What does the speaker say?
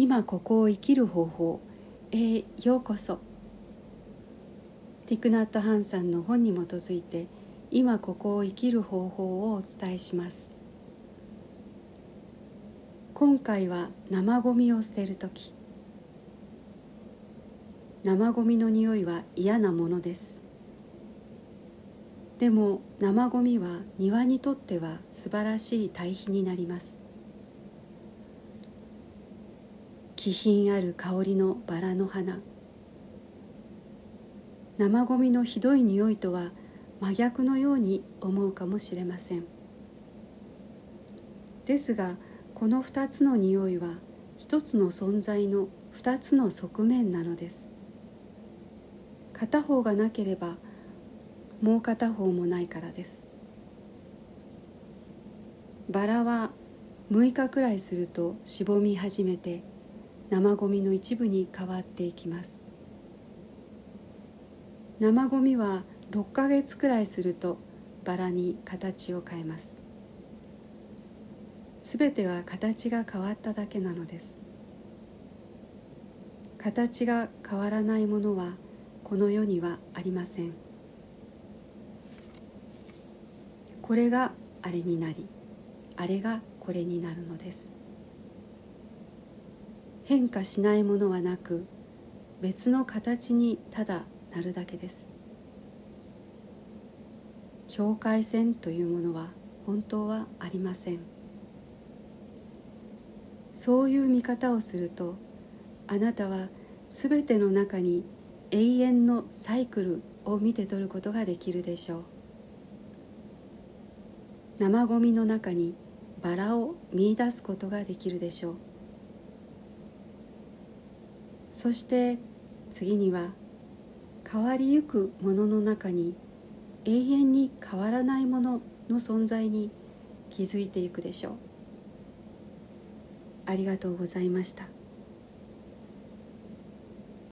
今ここを生きる方法へようこそ。ティクナット・ハンさんの本に基づいて今ここを生きる方法をお伝えします。今回は生ゴミを捨てる時。生ゴミの匂いは嫌なものです。でも生ゴミは庭にとっては素晴らしい堆肥になります。気品ある香りのバラの花。生ゴミのひどい匂いとは真逆のように思うかもしれません。ですがこの2つの匂いは一つの存在の2つの側面なのです。片方がなければもう片方もないからです。バラは6日くらいするとしぼみ始めて生ゴミの一部に変わっていきます。生ゴミは6ヶ月くらいするとバラに形を変えます。すべては形が変わっただけなのです。形が変わらないものはこの世にはありません。これがあれになりあれがこれになるのです。変化しないものはなく別の形にただなるだけです。境界線というものは本当はありません。そういう見方をするとあなたはすべての中に永遠のサイクルを見て取ることができるでしょう。生ゴミの中にバラを見いだすことができるでしょう。そして次には変わりゆくものの中に永遠に変わらないものの存在に気づいていくでしょう。ありがとうございました。